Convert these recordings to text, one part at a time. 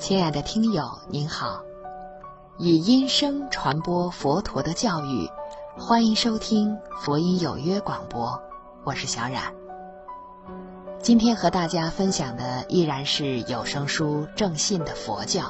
亲爱的听友，您好，以音声传播佛陀的教育，欢迎收听佛音有约广播，我是小冉。今天和大家分享的依然是有声书《正信的佛教》，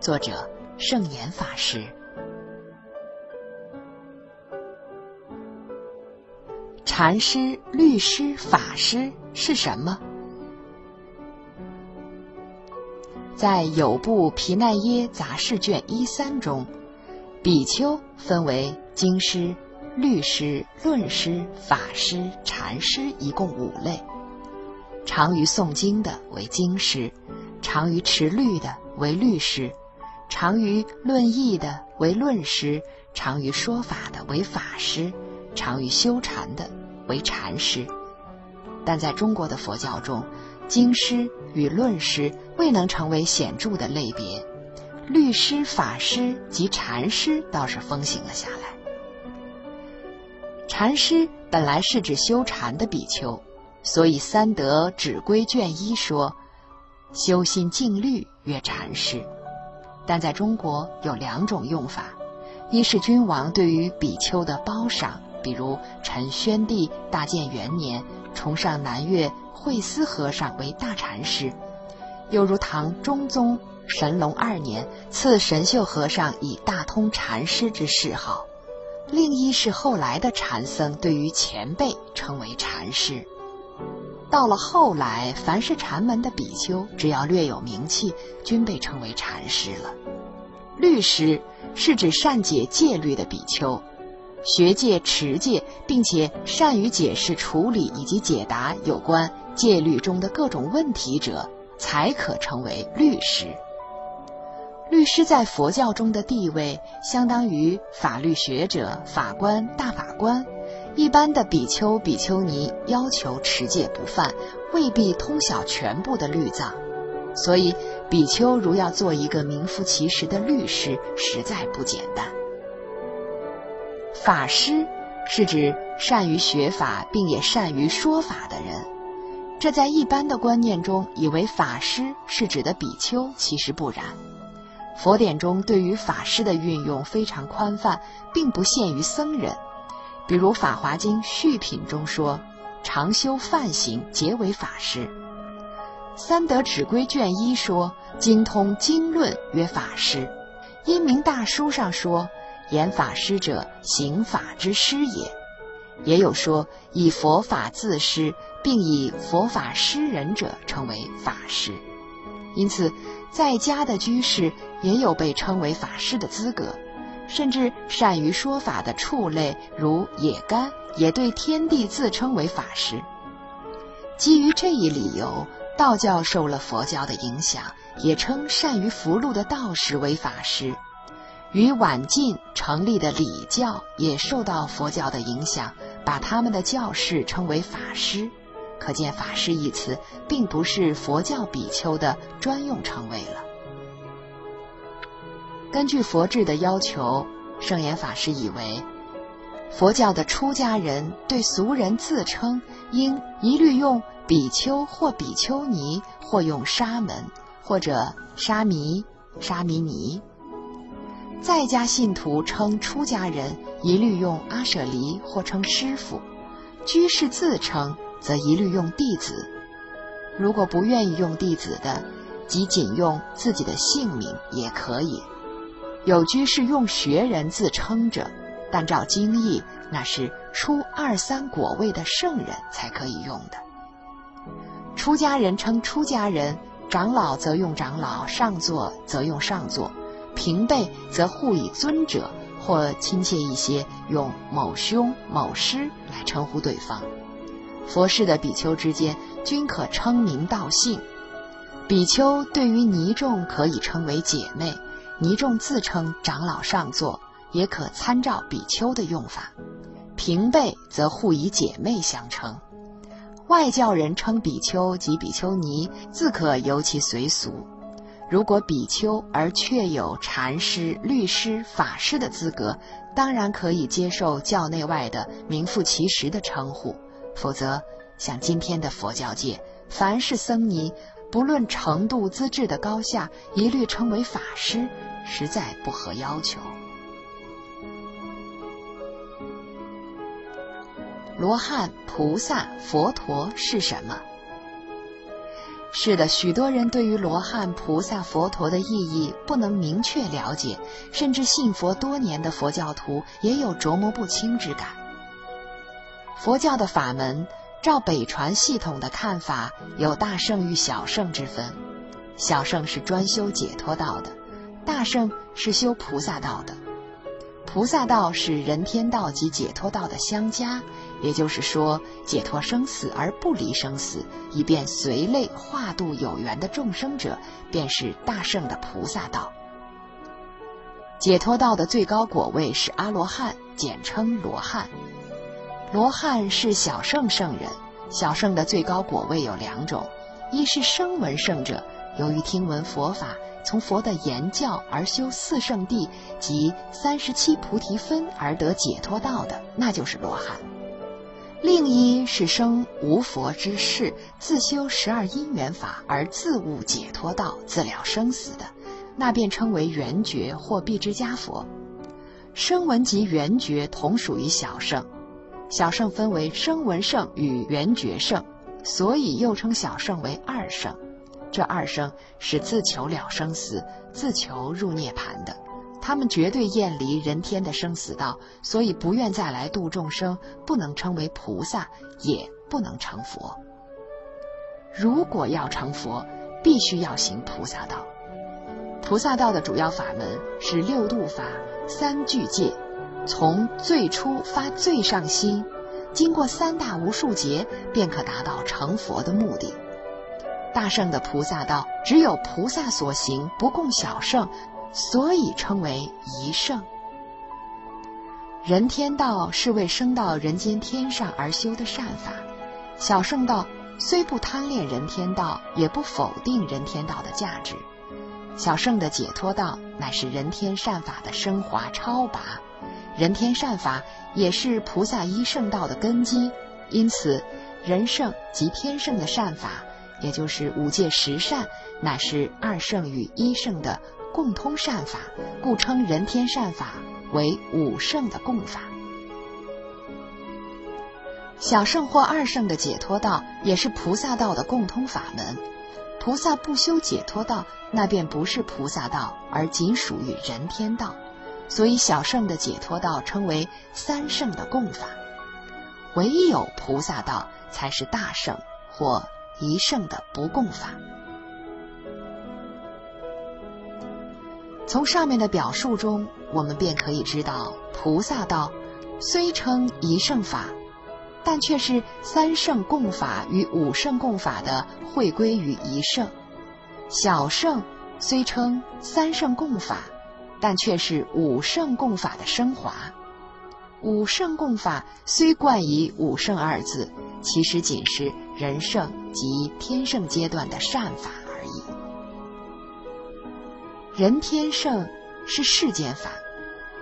作者圣严法师。禅师、律师、法师是什么？在《有部皮奈耶杂事卷一三》中，比丘分为经师、律师、论师、法师、禅师，一共五类。常于诵经的为经师，常于持律的为律师，常于论义的为论师，常于说法的为法师，常于修禅的为禅师。但在中国的佛教中，经师与论师未能成为显著的类别，律师、法师及禅师倒是风行了下来。禅师本来是指修禅的比丘，所以《三德指归卷一》说：“修心静虑曰禅师。”但在中国有两种用法：一是君王对于比丘的褒赏，比如陈宣帝大建元年崇尚南岳。慧思和尚为大禅师，又如唐中宗神龙二年赐神秀和尚以大通禅师之谥号。另一是后来的禅僧对于前辈称为禅师。到了后来，凡是禅门的比丘，只要略有名气，均被称为禅师了。律师是指善解戒律的比丘，学戒持戒，并且善于解释、处理以及解答有关。戒律中的各种问题者，才可成为律师。律师在佛教中的地位，相当于法律学者、法官、大法官。一般的比丘、比丘尼要求持戒不犯，未必通晓全部的律藏，所以比丘如要做一个名副其实的律师，实在不简单。法师是指善于学法，并也善于说法的人。这在一般的观念中，以为法师是指的比丘，其实不然。佛典中对于法师的运用非常宽泛，并不限于僧人。比如《法华经·序品》中说：“常修梵行，皆为法师。”《三德指归卷一》说：“精通经论，曰法师。”《因明大书》上说：“言法师者，行法之师也。”也有说以佛法自师，并以佛法施人者称为法师。因此，在家的居士也有被称为法师的资格。甚至善于说法的畜类，如野干，也对天地自称为法师。基于这一理由，道教受了佛教的影响，也称善于符箓的道士为法师。与晚晋成立的礼教也受到佛教的影响。把他们的教士称为法师，可见“法师”一词并不是佛教比丘的专用称谓了。根据佛制的要求，圣严法师以为，佛教的出家人对俗人自称，应一律用比丘或比丘尼，或用沙门或者沙弥、沙弥尼。在家信徒称出家人，一律用阿舍离或称师傅；居士自称，则一律用弟子。如果不愿意用弟子的，即仅用自己的姓名也可以。有居士用学人自称者，但照经义，那是出二三果位的圣人才可以用的。出家人称出家人，长老则用长老，上座则用上座。平辈则互以尊者，或亲切一些，用某兄、某师来称呼对方。佛事的比丘之间均可称名道姓。比丘对于尼众可以称为姐妹，尼众自称长老上座，也可参照比丘的用法。平辈则互以姐妹相称。外教人称比丘及比丘尼，自可由其随俗。如果比丘而确有禅师、律师、法师的资格，当然可以接受教内外的名副其实的称呼；否则，像今天的佛教界，凡是僧尼，不论程度资质的高下，一律称为法师，实在不合要求。罗汉、菩萨、佛陀是什么？是的，许多人对于罗汉、菩萨、佛陀的意义不能明确了解，甚至信佛多年的佛教徒也有琢磨不清之感。佛教的法门，照北传系统的看法，有大圣与小圣之分。小圣是专修解脱道的，大圣是修菩萨道的。菩萨道是人天道及解脱道的相加。也就是说，解脱生死而不离生死，以便随类化度有缘的众生者，便是大圣的菩萨道。解脱道的最高果位是阿罗汉，简称罗汉。罗汉是小圣圣人，小圣的最高果位有两种：一是声闻圣者，由于听闻佛法，从佛的言教而修四圣谛及三十七菩提分而得解脱道的，那就是罗汉。另一是生无佛之世，自修十二因缘法而自悟解脱道，自了生死的，那便称为圆觉或必之家佛。声闻及圆觉同属于小圣，小圣分为声闻圣与圆觉圣，所以又称小圣为二圣。这二圣是自求了生死，自求入涅盘的。他们绝对厌离人天的生死道，所以不愿再来度众生，不能称为菩萨，也不能成佛。如果要成佛，必须要行菩萨道。菩萨道的主要法门是六度法、三具戒，从最初发最上心，经过三大无数劫，便可达到成佛的目的。大圣的菩萨道，只有菩萨所行，不共小圣。所以称为一圣。人天道是为升到人间天上而修的善法，小圣道虽不贪恋人天道，也不否定人天道的价值。小圣的解脱道乃是人天善法的升华超拔，人天善法也是菩萨一圣道的根基。因此，人圣及天圣的善法，也就是五戒十善，乃是二圣与一圣的。共通善法，故称人天善法为五圣的共法。小圣或二圣的解脱道，也是菩萨道的共通法门。菩萨不修解脱道，那便不是菩萨道，而仅属于人天道。所以小圣的解脱道称为三圣的共法，唯有菩萨道才是大圣或一圣的不共法。从上面的表述中，我们便可以知道，菩萨道虽称一圣法，但却是三圣共法与五圣共法的汇归于一圣；小圣虽称三圣共法，但却是五圣共法的升华。五圣共法虽冠以“五圣”二字，其实仅是人圣及天圣阶段的善法。人天圣是世间法，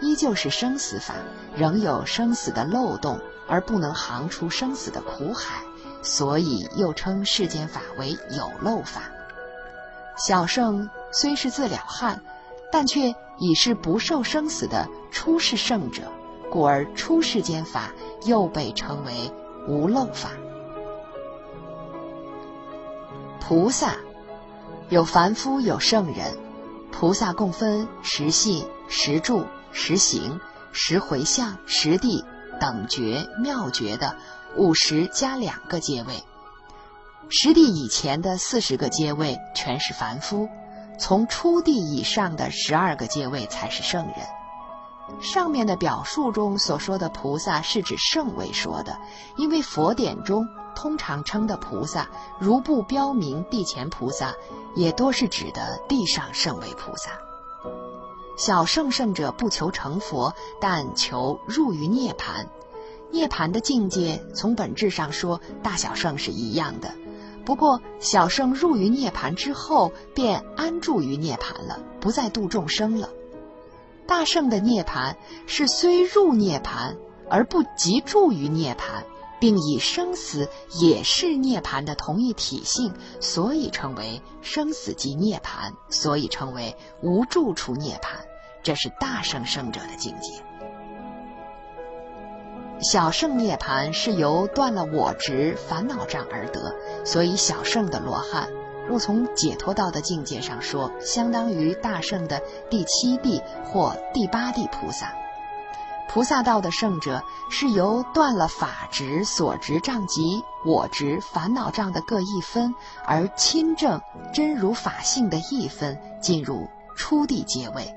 依旧是生死法，仍有生死的漏洞，而不能行出生死的苦海，所以又称世间法为有漏法。小圣虽是自了汉，但却已是不受生死的出世圣者，故而出世间法又被称为无漏法。菩萨有凡夫，有圣人。菩萨共分十信、十住、十行、十回向、十地等觉、妙觉的五十加两个阶位。十地以前的四十个阶位全是凡夫，从初地以上的十二个阶位才是圣人。上面的表述中所说的菩萨是指圣位说的，因为佛典中。通常称的菩萨，如不标明地前菩萨，也多是指的地上圣位菩萨。小圣圣者不求成佛，但求入于涅盘。涅盘的境界，从本质上说，大小圣是一样的。不过，小圣入于涅盘之后，便安住于涅盘了，不再度众生了。大圣的涅盘是虽入涅盘，而不即住于涅盘。并以生死也是涅槃的同一体性，所以称为生死即涅槃，所以称为无住处涅槃。这是大圣圣者的境界。小圣涅槃是由断了我执烦恼障而得，所以小圣的罗汉，若从解脱道的境界上说，相当于大圣的第七地或第八地菩萨。菩萨道的圣者是由断了法执、所执障及我执烦恼障的各一分，而亲证真如法性的一分，进入初地阶位。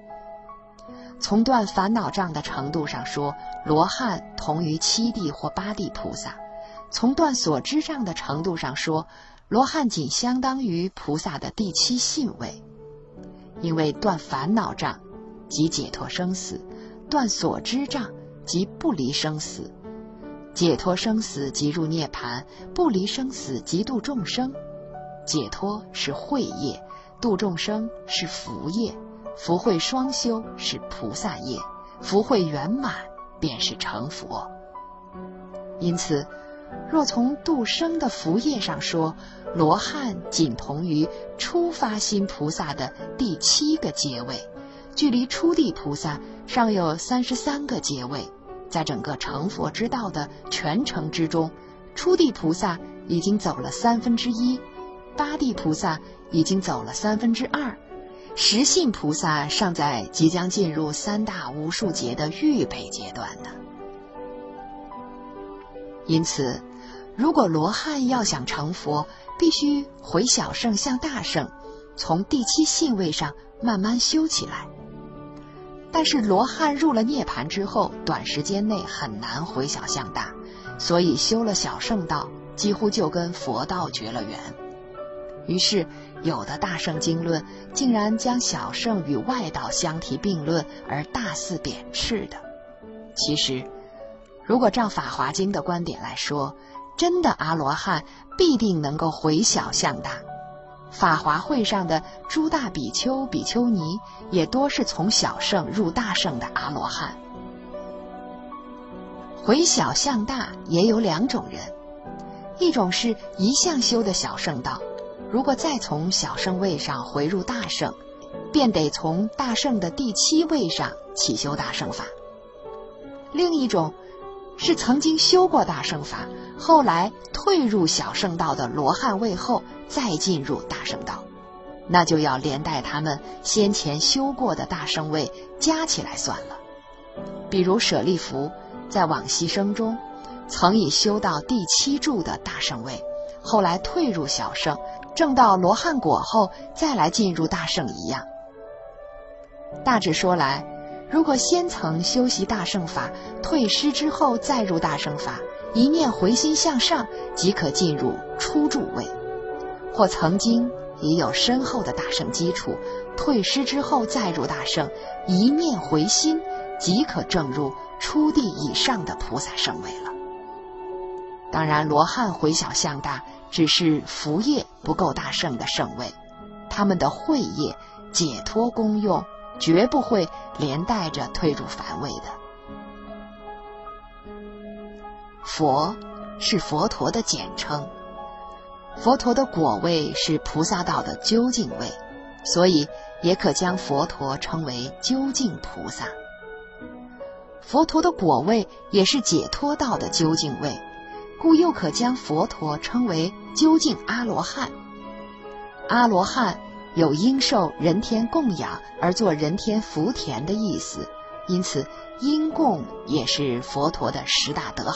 从断烦恼障的程度上说，罗汉同于七地或八地菩萨；从断所知障的程度上说，罗汉仅相当于菩萨的第七信位。因为断烦恼障，即解脱生死；断所知障，即不离生死。解脱生死即入涅槃，不离生死即度众生。解脱是慧业，度众生是福业。福慧双修是菩萨业，福慧圆满便是成佛。因此，若从度生的福业上说，罗汉仅同于初发心菩萨的第七个阶位，距离初地菩萨尚有三十三个阶位。在整个成佛之道的全程之中，初地菩萨已经走了三分之一，八地菩萨已经走了三分之二。十信菩萨尚在即将进入三大无数劫的预备阶段呢。因此，如果罗汉要想成佛，必须回小圣向大圣，从第七信位上慢慢修起来。但是罗汉入了涅盘之后，短时间内很难回小向大，所以修了小圣道，几乎就跟佛道绝了缘。于是。有的大圣经论竟然将小圣与外道相提并论，而大肆贬斥的。其实，如果照《法华经》的观点来说，真的阿罗汉必定能够回小向大。法华会上的诸大比丘、比丘尼也多是从小圣入大圣的阿罗汉。回小向大也有两种人，一种是一向修的小圣道。如果再从小圣位上回入大圣，便得从大圣的第七位上起修大圣法。另一种是曾经修过大圣法，后来退入小圣道的罗汉位后再进入大圣道，那就要连带他们先前修过的大圣位加起来算了。比如舍利弗在往昔生中曾以修到第七柱的大圣位，后来退入小圣。正到罗汉果后，再来进入大圣一样。大致说来，如果先曾修习大圣法，退失之后再入大圣法，一念回心向上，即可进入初住位；或曾经已有深厚的大圣基础，退失之后再入大圣，一念回心，即可证入初地以上的菩萨圣位了。当然，罗汉回小向大。只是福业不够大圣的圣位，他们的慧业解脱功用绝不会连带着退入凡位的。佛是佛陀的简称，佛陀的果位是菩萨道的究竟位，所以也可将佛陀称为究竟菩萨。佛陀的果位也是解脱道的究竟位。故又可将佛陀称为究竟阿罗汉。阿罗汉有应受人天供养而做人天福田的意思，因此因供也是佛陀的十大德行。